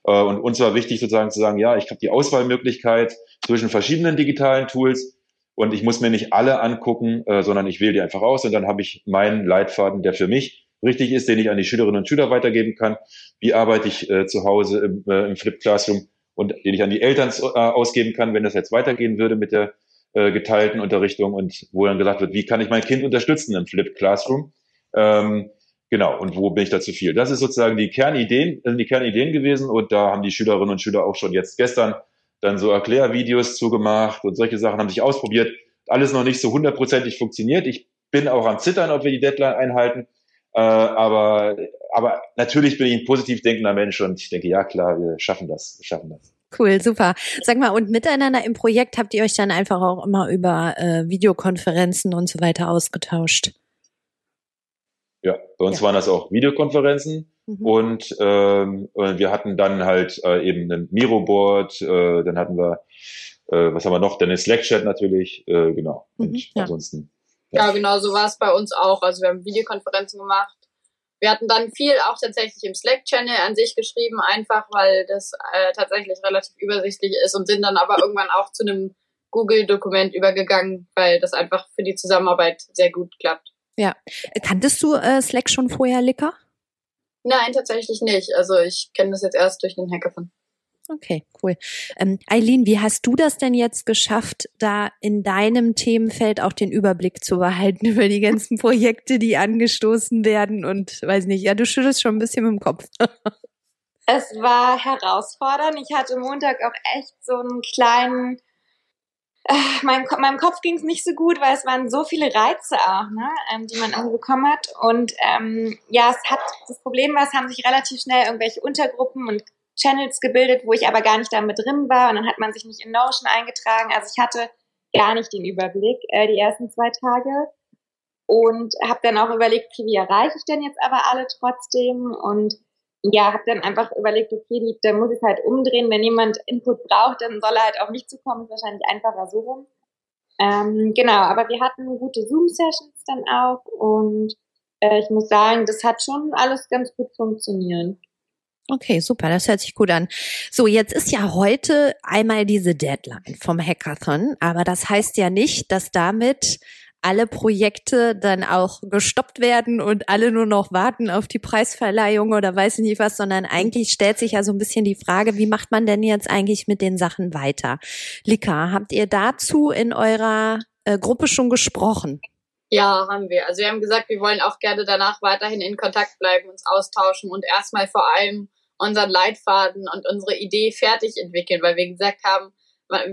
Äh, und uns war wichtig sozusagen zu sagen, ja, ich habe die Auswahlmöglichkeit zwischen verschiedenen digitalen Tools und ich muss mir nicht alle angucken, äh, sondern ich wähle die einfach aus und dann habe ich meinen Leitfaden, der für mich richtig ist, den ich an die Schülerinnen und Schüler weitergeben kann. Wie arbeite ich äh, zu Hause im, äh, im Flip Classroom und den ich an die Eltern äh, ausgeben kann, wenn das jetzt weitergehen würde mit der äh, geteilten Unterrichtung und wo dann gesagt wird, wie kann ich mein Kind unterstützen im Flip Classroom? Ähm, Genau, und wo bin ich da zu viel? Das ist sozusagen die Kernideen, sind die Kernideen gewesen und da haben die Schülerinnen und Schüler auch schon jetzt gestern dann so Erklärvideos zugemacht und solche Sachen haben sich ausprobiert. Alles noch nicht so hundertprozentig funktioniert. Ich bin auch am Zittern, ob wir die Deadline einhalten. Äh, aber, aber natürlich bin ich ein positiv denkender Mensch und ich denke, ja klar, wir schaffen das, wir schaffen das. Cool, super. Sag mal, und miteinander im Projekt habt ihr euch dann einfach auch immer über äh, Videokonferenzen und so weiter ausgetauscht? Ja, bei uns ja. waren das auch Videokonferenzen mhm. und, ähm, wir hatten dann halt äh, eben ein Miro-Board, äh, dann hatten wir, äh, was haben wir noch, dann ein Slack-Chat natürlich, äh, genau. Mhm, und ja. ansonsten. Ja. ja, genau, so war es bei uns auch. Also wir haben Videokonferenzen gemacht. Wir hatten dann viel auch tatsächlich im Slack-Channel an sich geschrieben, einfach weil das äh, tatsächlich relativ übersichtlich ist und sind dann aber irgendwann auch zu einem Google-Dokument übergegangen, weil das einfach für die Zusammenarbeit sehr gut klappt. Ja. Kanntest du äh, Slack schon vorher, Licker? Nein, tatsächlich nicht. Also ich kenne das jetzt erst durch den Hackathon. Okay, cool. Ähm, Eileen, wie hast du das denn jetzt geschafft, da in deinem Themenfeld auch den Überblick zu behalten über die ganzen Projekte, die angestoßen werden und weiß nicht, ja, du schüttelst schon ein bisschen mit dem Kopf. es war herausfordernd. Ich hatte Montag auch echt so einen kleinen äh, mein, meinem Kopf ging es nicht so gut, weil es waren so viele Reize auch, ne, ähm, die man irgendwie bekommen hat. Und ähm, ja, es hat das Problem war, es haben sich relativ schnell irgendwelche Untergruppen und Channels gebildet, wo ich aber gar nicht damit drin war. Und dann hat man sich nicht in Notion eingetragen. Also ich hatte gar nicht den Überblick äh, die ersten zwei Tage und habe dann auch überlegt, wie erreiche ich denn jetzt aber alle trotzdem und ja, habe dann einfach überlegt, okay, die, dann muss ich halt umdrehen. Wenn jemand Input braucht, dann soll er halt auf mich zukommen. Ist wahrscheinlich einfacher so rum. Ähm, genau, aber wir hatten gute Zoom-Sessions dann auch und äh, ich muss sagen, das hat schon alles ganz gut funktioniert. Okay, super, das hört sich gut an. So, jetzt ist ja heute einmal diese Deadline vom Hackathon, aber das heißt ja nicht, dass damit alle Projekte dann auch gestoppt werden und alle nur noch warten auf die Preisverleihung oder weiß ich nicht was, sondern eigentlich stellt sich ja so ein bisschen die Frage, wie macht man denn jetzt eigentlich mit den Sachen weiter? Lika, habt ihr dazu in eurer äh, Gruppe schon gesprochen? Ja, haben wir. Also wir haben gesagt, wir wollen auch gerne danach weiterhin in Kontakt bleiben, uns austauschen und erstmal vor allem unseren Leitfaden und unsere Idee fertig entwickeln, weil wir gesagt haben,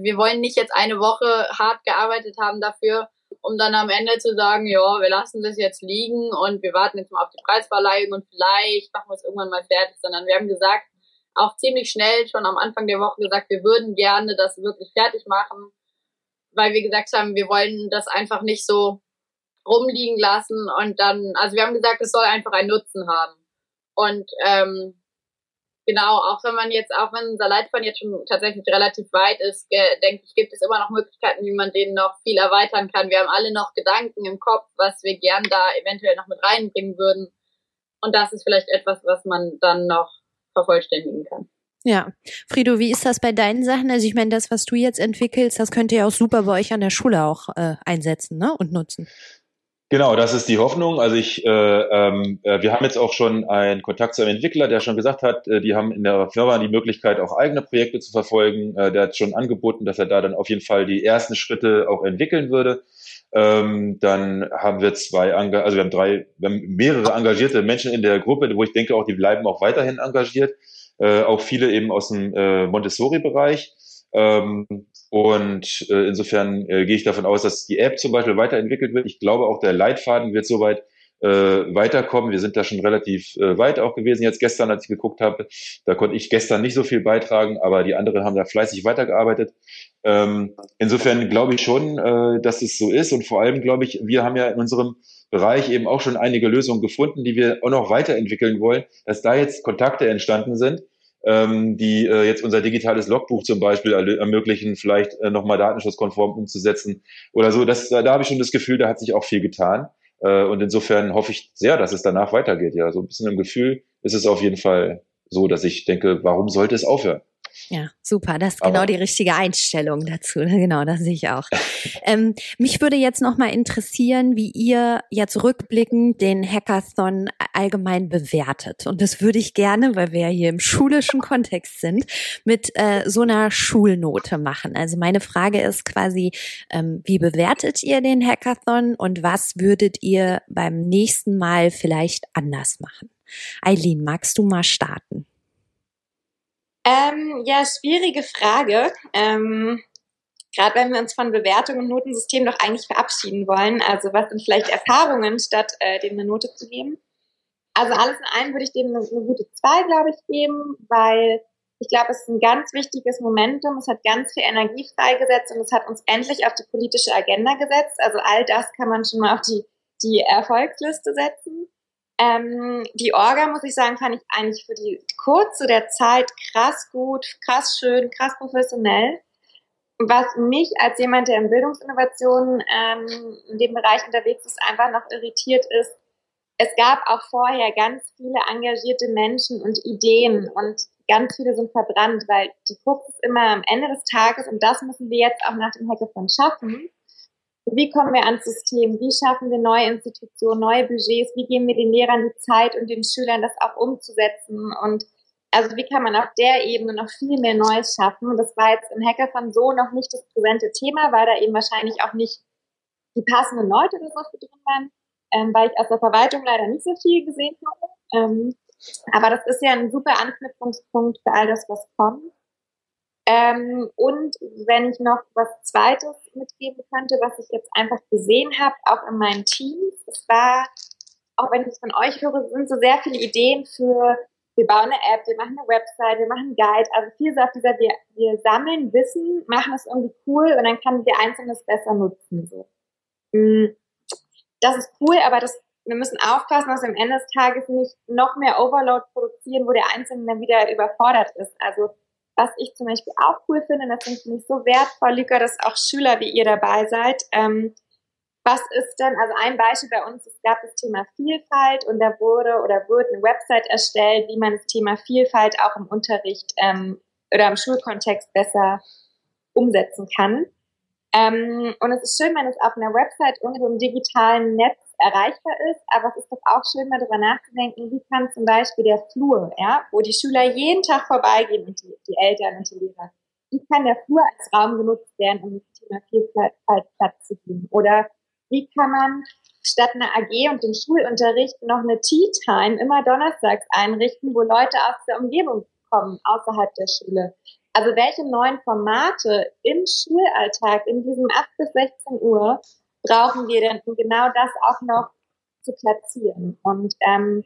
wir wollen nicht jetzt eine Woche hart gearbeitet haben dafür, um dann am Ende zu sagen, ja, wir lassen das jetzt liegen und wir warten jetzt mal auf die Preisverleihung und vielleicht machen wir es irgendwann mal fertig, sondern wir haben gesagt, auch ziemlich schnell schon am Anfang der Woche gesagt, wir würden gerne das wirklich fertig machen, weil wir gesagt haben, wir wollen das einfach nicht so rumliegen lassen und dann, also wir haben gesagt, es soll einfach einen Nutzen haben. Und ähm, genau, auch wenn man jetzt, auch wenn unser Leitfaden jetzt schon tatsächlich relativ weit ist, denke ich, gibt es immer noch Möglichkeiten, wie man den noch viel erweitern kann. Wir haben alle noch Gedanken im Kopf, was wir gern da eventuell noch mit reinbringen würden. Und das ist vielleicht etwas, was man dann noch vervollständigen kann. Ja. Frido, wie ist das bei deinen Sachen? Also ich meine, das, was du jetzt entwickelst, das könnt ihr auch super bei euch an der Schule auch äh, einsetzen ne? und nutzen. Genau, das ist die Hoffnung. Also ich, äh, ähm, äh, wir haben jetzt auch schon einen Kontakt zu einem Entwickler, der schon gesagt hat, äh, die haben in der Firma die Möglichkeit, auch eigene Projekte zu verfolgen. Äh, der hat schon angeboten, dass er da dann auf jeden Fall die ersten Schritte auch entwickeln würde. Ähm, dann haben wir zwei, also wir haben drei, wir haben mehrere engagierte Menschen in der Gruppe, wo ich denke auch, die bleiben auch weiterhin engagiert. Äh, auch viele eben aus dem äh, Montessori-Bereich. Ähm, und äh, insofern äh, gehe ich davon aus, dass die App zum Beispiel weiterentwickelt wird. Ich glaube auch der Leitfaden wird soweit äh, weiterkommen. Wir sind da schon relativ äh, weit auch gewesen. Jetzt gestern, als ich geguckt habe, da konnte ich gestern nicht so viel beitragen, aber die anderen haben da fleißig weitergearbeitet. Ähm, insofern glaube ich schon, äh, dass es so ist. Und vor allem glaube ich, wir haben ja in unserem Bereich eben auch schon einige Lösungen gefunden, die wir auch noch weiterentwickeln wollen, dass da jetzt Kontakte entstanden sind, ähm, die äh, jetzt unser digitales Logbuch zum Beispiel ermöglichen, vielleicht äh, nochmal datenschutzkonform umzusetzen oder so. Das, da, da habe ich schon das Gefühl, da hat sich auch viel getan. Äh, und insofern hoffe ich sehr, dass es danach weitergeht. Ja, so ein bisschen im Gefühl ist es auf jeden Fall so, dass ich denke, warum sollte es aufhören? Ja, super. Das ist genau die richtige Einstellung dazu. Genau, das sehe ich auch. ähm, mich würde jetzt noch mal interessieren, wie ihr jetzt rückblickend den Hackathon allgemein bewertet. Und das würde ich gerne, weil wir ja hier im schulischen Kontext sind, mit äh, so einer Schulnote machen. Also meine Frage ist quasi, ähm, wie bewertet ihr den Hackathon und was würdet ihr beim nächsten Mal vielleicht anders machen? Eileen, magst du mal starten? Ähm, ja, schwierige Frage. Ähm, Gerade wenn wir uns von Bewertung und Notensystem doch eigentlich verabschieden wollen. Also was sind vielleicht Erfahrungen, statt äh, dem eine Note zu geben? Also alles in allem würde ich dem eine, eine gute zwei, glaube ich, geben, weil ich glaube, es ist ein ganz wichtiges Momentum. Es hat ganz viel Energie freigesetzt und es hat uns endlich auf die politische Agenda gesetzt. Also all das kann man schon mal auf die, die Erfolgsliste setzen. Ähm, die Orga, muss ich sagen, fand ich eigentlich für die kurze der Zeit krass gut, krass schön, krass professionell. Was mich als jemand, der in Bildungsinnovationen ähm, in dem Bereich unterwegs ist, einfach noch irritiert ist, es gab auch vorher ganz viele engagierte Menschen und Ideen und ganz viele sind verbrannt, weil die Krux ist immer am Ende des Tages und das müssen wir jetzt auch nach dem Hackathon schaffen wie kommen wir ans System? Wie schaffen wir neue Institutionen, neue Budgets? Wie geben wir den Lehrern die Zeit und den Schülern das auch umzusetzen? Und also wie kann man auf der Ebene noch viel mehr Neues schaffen? Das war jetzt im Hackathon so noch nicht das präsente Thema, weil da eben wahrscheinlich auch nicht die passenden Leute oder so drin waren, ähm, weil ich aus der Verwaltung leider nicht so viel gesehen habe. Ähm, aber das ist ja ein super Anknüpfungspunkt für all das, was kommt. Ähm, und wenn ich noch was Zweites mitgeben könnte, was ich jetzt einfach gesehen habe, auch in meinen Teams, es war, auch wenn ich es von euch höre, sind so sehr viele Ideen für, wir bauen eine App, wir machen eine Website, wir machen einen Guide, also viel auf dieser, wir, wir sammeln Wissen, machen es irgendwie cool und dann kann der Einzelne es besser nutzen. So. Mm, das ist cool, aber das, wir müssen aufpassen, dass wir am Ende des Tages nicht noch mehr Overload produzieren, wo der Einzelne dann wieder überfordert ist. Also was ich zum Beispiel auch cool finde, das finde ich so wertvoll, Lüka, dass auch Schüler wie ihr dabei seid. Ähm, was ist denn, also ein Beispiel bei uns, es gab das Thema Vielfalt und da wurde oder wird eine Website erstellt, wie man das Thema Vielfalt auch im Unterricht ähm, oder im Schulkontext besser umsetzen kann. Ähm, und es ist schön, wenn es auf einer Website irgendwo im digitalen Netz erreichbar ist, aber es ist doch auch schön, mal darüber nachzudenken, wie kann zum Beispiel der Flur, ja, wo die Schüler jeden Tag vorbeigehen und die, die Eltern und die Lehrer, wie kann der Flur als Raum genutzt werden, um das Thema Vielfalt Platz zu geben? Oder wie kann man statt einer AG und dem Schulunterricht noch eine Tea Time immer donnerstags einrichten, wo Leute aus der Umgebung kommen, außerhalb der Schule? Also welche neuen Formate im Schulalltag, in diesem 8 bis 16 Uhr, brauchen wir denn, um genau das auch noch zu platzieren? Und ähm,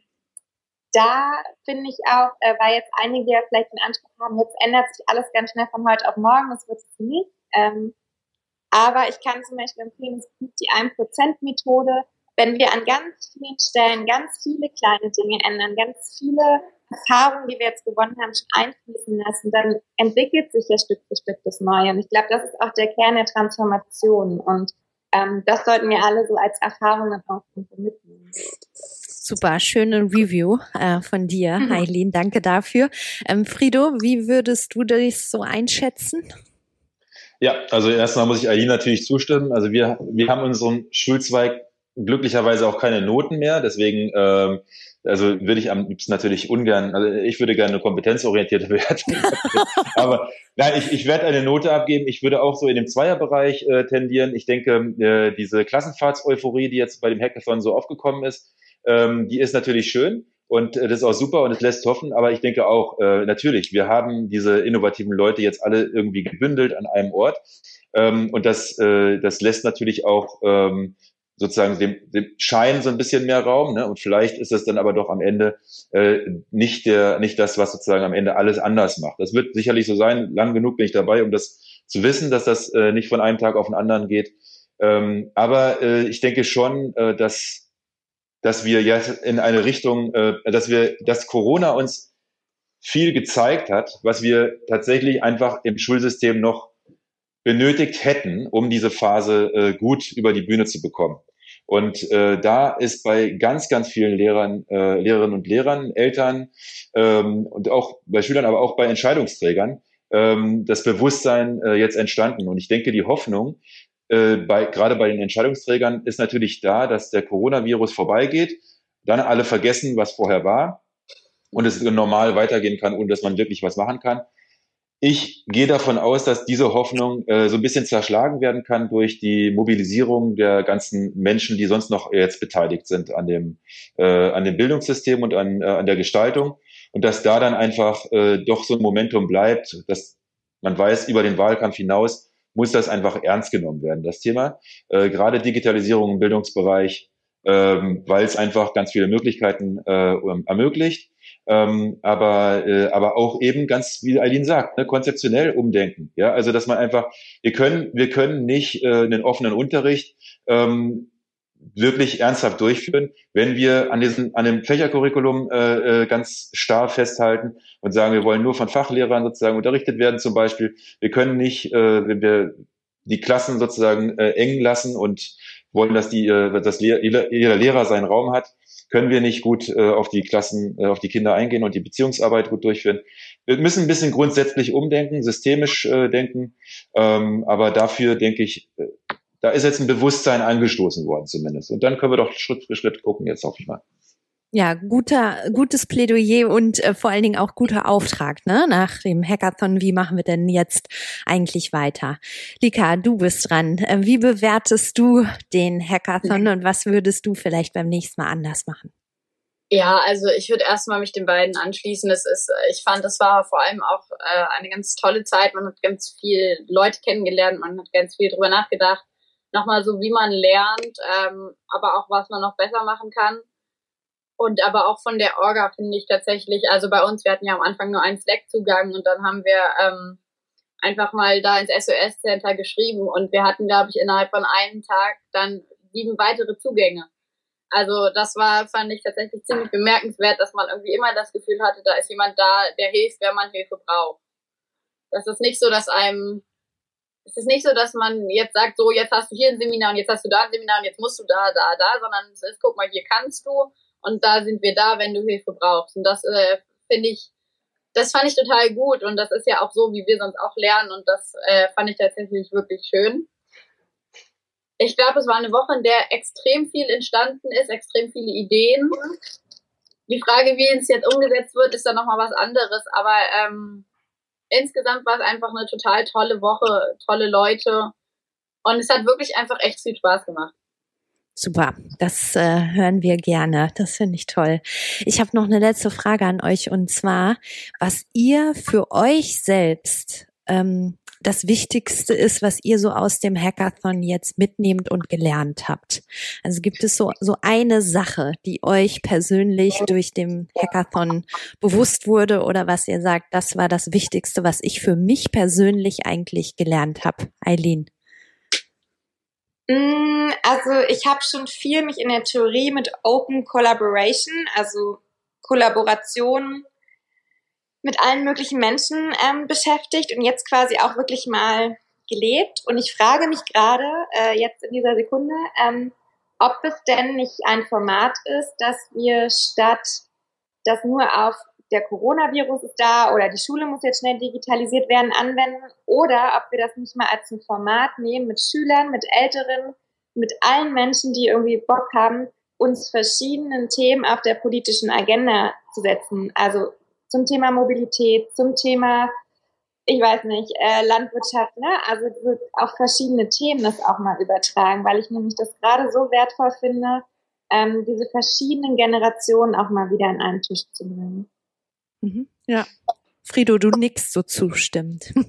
da finde ich auch, äh, weil jetzt einige ja vielleicht den Anspruch haben, jetzt ändert sich alles ganz schnell von heute auf morgen, das wird es nicht. Ähm, aber ich kann zum Beispiel empfehlen, es gibt die 1%-Methode. Wenn wir an ganz vielen Stellen ganz viele kleine Dinge ändern, ganz viele Erfahrungen, die wir jetzt gewonnen haben, schon einfließen lassen, dann entwickelt sich ja Stück für Stück das Neue. Und ich glaube, das ist auch der Kern der Transformation. Und ähm, das sollten wir alle so als Erfahrung dann auch mitnehmen. Super, schöne Review äh, von dir, mhm. Eileen. Danke dafür. Ähm, Frido, wie würdest du das so einschätzen? Ja, also erstmal muss ich Eileen natürlich zustimmen. Also wir, wir haben unseren Schulzweig glücklicherweise auch keine Noten mehr. Deswegen, ähm, also würde ich am liebsten natürlich ungern, also ich würde gerne eine kompetenzorientierte Bewertung. Aber nein, ich, ich werde eine Note abgeben. Ich würde auch so in dem Zweierbereich äh, tendieren. Ich denke, äh, diese Klassenfahrtseuphorie, die jetzt bei dem Hackathon so aufgekommen ist, ähm, die ist natürlich schön. Und äh, das ist auch super und es lässt hoffen, aber ich denke auch, äh, natürlich, wir haben diese innovativen Leute jetzt alle irgendwie gebündelt an einem Ort. Ähm, und das, äh, das lässt natürlich auch ähm, sozusagen dem, dem Schein so ein bisschen mehr Raum. Ne? Und vielleicht ist das dann aber doch am Ende äh, nicht, der, nicht das, was sozusagen am Ende alles anders macht. Das wird sicherlich so sein. Lang genug bin ich dabei, um das zu wissen, dass das äh, nicht von einem Tag auf den anderen geht. Ähm, aber äh, ich denke schon, äh, dass dass wir jetzt in eine Richtung, äh, dass wir, dass Corona uns viel gezeigt hat, was wir tatsächlich einfach im Schulsystem noch benötigt hätten, um diese Phase äh, gut über die Bühne zu bekommen. Und äh, da ist bei ganz, ganz vielen Lehrern, äh, Lehrerinnen und Lehrern, Eltern ähm, und auch bei Schülern, aber auch bei Entscheidungsträgern ähm, das Bewusstsein äh, jetzt entstanden. Und ich denke, die Hoffnung, äh, bei, gerade bei den Entscheidungsträgern ist natürlich da, dass der Coronavirus vorbeigeht, dann alle vergessen, was vorher war und es normal weitergehen kann, ohne dass man wirklich was machen kann. Ich gehe davon aus, dass diese Hoffnung äh, so ein bisschen zerschlagen werden kann durch die Mobilisierung der ganzen Menschen, die sonst noch jetzt beteiligt sind an dem, äh, an dem Bildungssystem und an, äh, an der Gestaltung. Und dass da dann einfach äh, doch so ein Momentum bleibt, dass man weiß, über den Wahlkampf hinaus muss das einfach ernst genommen werden, das Thema. Äh, gerade Digitalisierung im Bildungsbereich, ähm, weil es einfach ganz viele Möglichkeiten äh, ermöglicht. Ähm, aber, äh, aber auch eben ganz, wie Eileen sagt, ne, konzeptionell umdenken. Ja, also dass man einfach, wir können, wir können nicht äh, einen offenen Unterricht ähm, wirklich ernsthaft durchführen, wenn wir an diesem an dem Fächercurriculum äh, äh, ganz starr festhalten und sagen, wir wollen nur von Fachlehrern sozusagen unterrichtet werden zum Beispiel. Wir können nicht, äh, wenn wir die Klassen sozusagen äh, eng lassen und wollen, dass die, äh, dass jeder Lehrer seinen Raum hat, können wir nicht gut äh, auf die Klassen, äh, auf die Kinder eingehen und die Beziehungsarbeit gut durchführen. Wir müssen ein bisschen grundsätzlich umdenken, systemisch denken, ähm, aber dafür denke ich, da ist jetzt ein Bewusstsein angestoßen worden zumindest. Und dann können wir doch Schritt für Schritt gucken, jetzt hoffe ich mal. Ja, guter, gutes Plädoyer und äh, vor allen Dingen auch guter Auftrag, ne? Nach dem Hackathon, wie machen wir denn jetzt eigentlich weiter? Lika, du bist dran. Äh, wie bewertest du den Hackathon und was würdest du vielleicht beim nächsten Mal anders machen? Ja, also ich würde erstmal mich den beiden anschließen. Es ist, ich fand, das war vor allem auch äh, eine ganz tolle Zeit. Man hat ganz viel Leute kennengelernt, man hat ganz viel drüber nachgedacht nochmal so, wie man lernt, ähm, aber auch, was man noch besser machen kann. Und aber auch von der Orga finde ich tatsächlich, also bei uns, wir hatten ja am Anfang nur einen Slack-Zugang und dann haben wir ähm, einfach mal da ins SOS-Center geschrieben und wir hatten, glaube ich, innerhalb von einem Tag dann sieben weitere Zugänge. Also das war, fand ich tatsächlich ziemlich bemerkenswert, dass man irgendwie immer das Gefühl hatte, da ist jemand da, der hilft, wenn man Hilfe braucht. Das ist nicht so, dass einem es ist nicht so, dass man jetzt sagt, so, jetzt hast du hier ein Seminar und jetzt hast du da ein Seminar und jetzt musst du da, da, da, sondern es ist, guck mal, hier kannst du und da sind wir da, wenn du Hilfe brauchst. Und das äh, finde ich, das fand ich total gut und das ist ja auch so, wie wir sonst auch lernen und das äh, fand ich tatsächlich wirklich schön. Ich glaube, es war eine Woche, in der extrem viel entstanden ist, extrem viele Ideen. Die Frage, wie es jetzt umgesetzt wird, ist dann nochmal was anderes, aber ähm, insgesamt war es einfach eine total tolle Woche, tolle Leute und es hat wirklich einfach echt viel Spaß gemacht. Super, das äh, hören wir gerne. Das finde ich toll. Ich habe noch eine letzte Frage an euch und zwar, was ihr für euch selbst ähm, das Wichtigste ist, was ihr so aus dem Hackathon jetzt mitnehmt und gelernt habt. Also gibt es so, so eine Sache, die euch persönlich durch den Hackathon bewusst wurde oder was ihr sagt, das war das Wichtigste, was ich für mich persönlich eigentlich gelernt habe. Eileen. Mm, also ich habe schon viel mich in der Theorie mit Open Collaboration, also Kollaboration mit allen möglichen Menschen ähm, beschäftigt und jetzt quasi auch wirklich mal gelebt. Und ich frage mich gerade, äh, jetzt in dieser Sekunde, ähm, ob es denn nicht ein Format ist, dass wir statt das nur auf der Coronavirus ist da oder die Schule muss jetzt schnell digitalisiert werden, anwenden oder ob wir das nicht mal als ein Format nehmen mit Schülern, mit Älteren, mit allen Menschen, die irgendwie Bock haben, uns verschiedenen Themen auf der politischen Agenda zu setzen. Also zum Thema Mobilität, zum Thema, ich weiß nicht, äh, Landwirtschaft, ne? Also auf verschiedene Themen das auch mal übertragen, weil ich nämlich das gerade so wertvoll finde, ähm, diese verschiedenen Generationen auch mal wieder an einen Tisch zu bringen. Mhm. Ja. Frido, du nickst so zustimmt.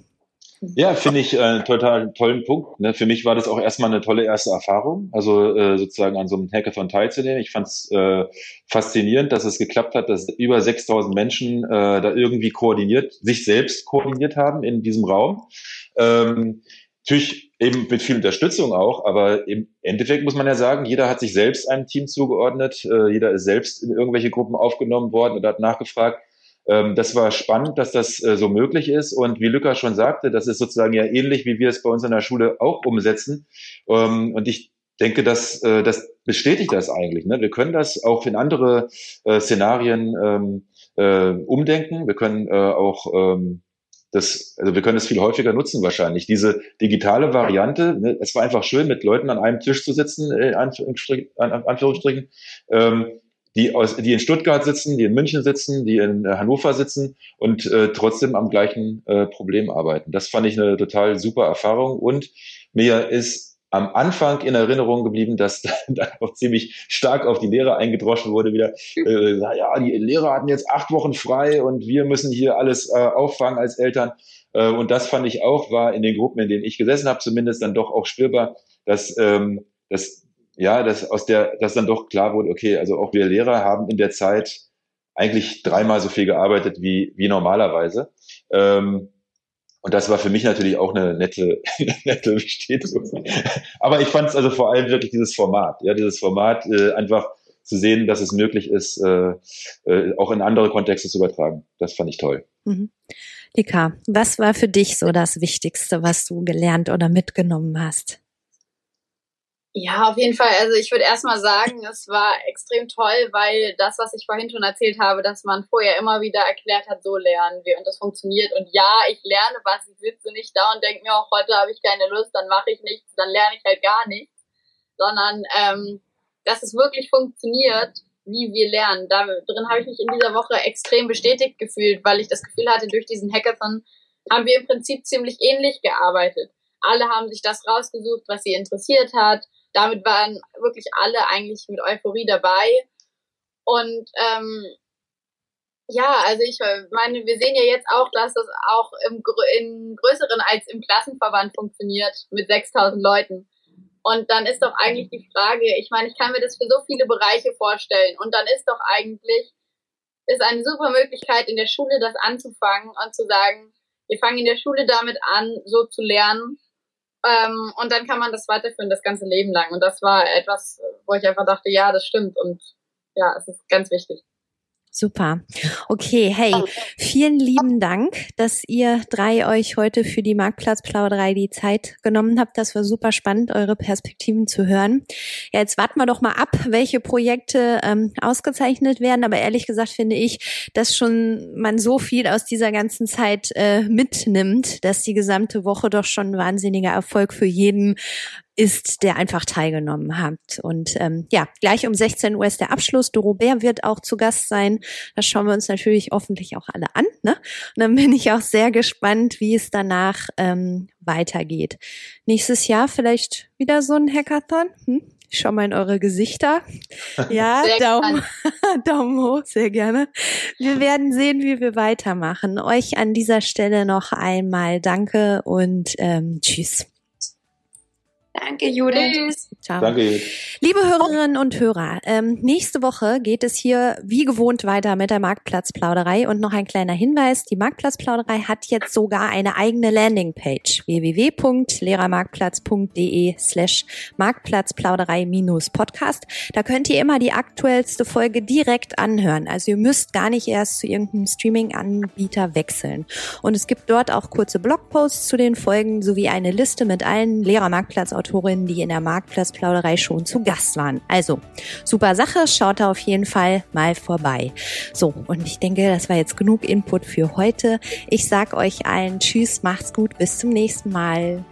Ja, finde ich äh, einen total tollen Punkt. Ne? Für mich war das auch erstmal eine tolle erste Erfahrung, also äh, sozusagen an so einem Hackathon teilzunehmen. Ich fand es äh, faszinierend, dass es geklappt hat, dass über 6000 Menschen äh, da irgendwie koordiniert, sich selbst koordiniert haben in diesem Raum. Ähm, natürlich eben mit viel Unterstützung auch, aber im Endeffekt muss man ja sagen, jeder hat sich selbst einem Team zugeordnet, äh, jeder ist selbst in irgendwelche Gruppen aufgenommen worden und hat nachgefragt, ähm, das war spannend, dass das äh, so möglich ist. Und wie Luca schon sagte, das ist sozusagen ja ähnlich, wie wir es bei uns in der Schule auch umsetzen. Ähm, und ich denke, dass äh, das bestätigt das eigentlich. Ne? Wir können das auch in andere äh, Szenarien ähm, äh, umdenken. Wir können äh, auch ähm, das, also wir können es viel häufiger nutzen wahrscheinlich. Diese digitale Variante, ne, es war einfach schön, mit Leuten an einem Tisch zu sitzen, in Anführungsstrichen, Anführungsstrichen ähm, die, aus, die in Stuttgart sitzen, die in München sitzen, die in äh, Hannover sitzen und äh, trotzdem am gleichen äh, Problem arbeiten. Das fand ich eine total super Erfahrung und mir ist am Anfang in Erinnerung geblieben, dass da auch ziemlich stark auf die Lehrer eingedroschen wurde wieder. Äh, ja, die Lehrer hatten jetzt acht Wochen frei und wir müssen hier alles äh, auffangen als Eltern. Äh, und das fand ich auch, war in den Gruppen, in denen ich gesessen habe, zumindest dann doch auch spürbar, dass, ähm, dass ja, dass aus der, dass dann doch klar wurde, okay, also auch wir Lehrer haben in der Zeit eigentlich dreimal so viel gearbeitet wie, wie normalerweise. Ähm, und das war für mich natürlich auch eine nette, nette Bestätigung. Aber ich fand es also vor allem wirklich dieses Format, ja, dieses Format äh, einfach zu sehen, dass es möglich ist, äh, äh, auch in andere Kontexte zu übertragen. Das fand ich toll. Mhm. Lika, was war für dich so das Wichtigste, was du gelernt oder mitgenommen hast? Ja, auf jeden Fall. Also ich würde erstmal sagen, es war extrem toll, weil das, was ich vorhin schon erzählt habe, dass man vorher immer wieder erklärt hat, so lernen wir und das funktioniert. Und ja, ich lerne was, ich sitze nicht da und denke mir auch, heute habe ich keine Lust, dann mache ich nichts, dann lerne ich halt gar nichts. Sondern ähm, dass es wirklich funktioniert, wie wir lernen. Da drin habe ich mich in dieser Woche extrem bestätigt gefühlt, weil ich das Gefühl hatte, durch diesen Hackathon haben wir im Prinzip ziemlich ähnlich gearbeitet. Alle haben sich das rausgesucht, was sie interessiert hat damit waren wirklich alle eigentlich mit Euphorie dabei. Und ähm, ja, also ich meine, wir sehen ja jetzt auch, dass das auch im, in größeren als im Klassenverband funktioniert mit 6000 Leuten. Und dann ist doch eigentlich die Frage, ich meine, ich kann mir das für so viele Bereiche vorstellen. Und dann ist doch eigentlich, ist eine super Möglichkeit, in der Schule das anzufangen und zu sagen, wir fangen in der Schule damit an, so zu lernen. Ähm, und dann kann man das weiterführen, das ganze Leben lang. Und das war etwas, wo ich einfach dachte, ja, das stimmt. Und ja, es ist ganz wichtig. Super. Okay, hey, vielen lieben Dank, dass ihr drei euch heute für die Marktplatzplauderei die Zeit genommen habt. Das war super spannend, eure Perspektiven zu hören. Ja, jetzt warten wir doch mal ab, welche Projekte ähm, ausgezeichnet werden. Aber ehrlich gesagt finde ich, dass schon man so viel aus dieser ganzen Zeit äh, mitnimmt, dass die gesamte Woche doch schon ein wahnsinniger Erfolg für jeden ist, der einfach teilgenommen hat. Und ähm, ja, gleich um 16 Uhr ist der Abschluss. Doro Bär wird auch zu Gast sein. Das schauen wir uns natürlich hoffentlich auch alle an. Ne? Und dann bin ich auch sehr gespannt, wie es danach ähm, weitergeht. Nächstes Jahr vielleicht wieder so ein Hackathon. Hm? Ich schau mal in eure Gesichter. Ja, Daumen, Daumen hoch, sehr gerne. Wir werden sehen, wie wir weitermachen. Euch an dieser Stelle noch einmal Danke und ähm, Tschüss. Danke, Judith. Ciao. Danke. Liebe Hörerinnen und Hörer, ähm, nächste Woche geht es hier wie gewohnt weiter mit der Marktplatzplauderei und noch ein kleiner Hinweis. Die Marktplatzplauderei hat jetzt sogar eine eigene Landingpage www.lehrermarktplatz.de slash Marktplatzplauderei-Podcast. Da könnt ihr immer die aktuellste Folge direkt anhören. Also ihr müsst gar nicht erst zu irgendeinem Streaming-Anbieter wechseln. Und es gibt dort auch kurze Blogposts zu den Folgen sowie eine Liste mit allen Lehrermarktplatz-Autorinnen, die in der Marktplatz Plauderei schon zu Gast waren. Also, super Sache, schaut da auf jeden Fall mal vorbei. So, und ich denke, das war jetzt genug Input für heute. Ich sag euch allen Tschüss, macht's gut, bis zum nächsten Mal.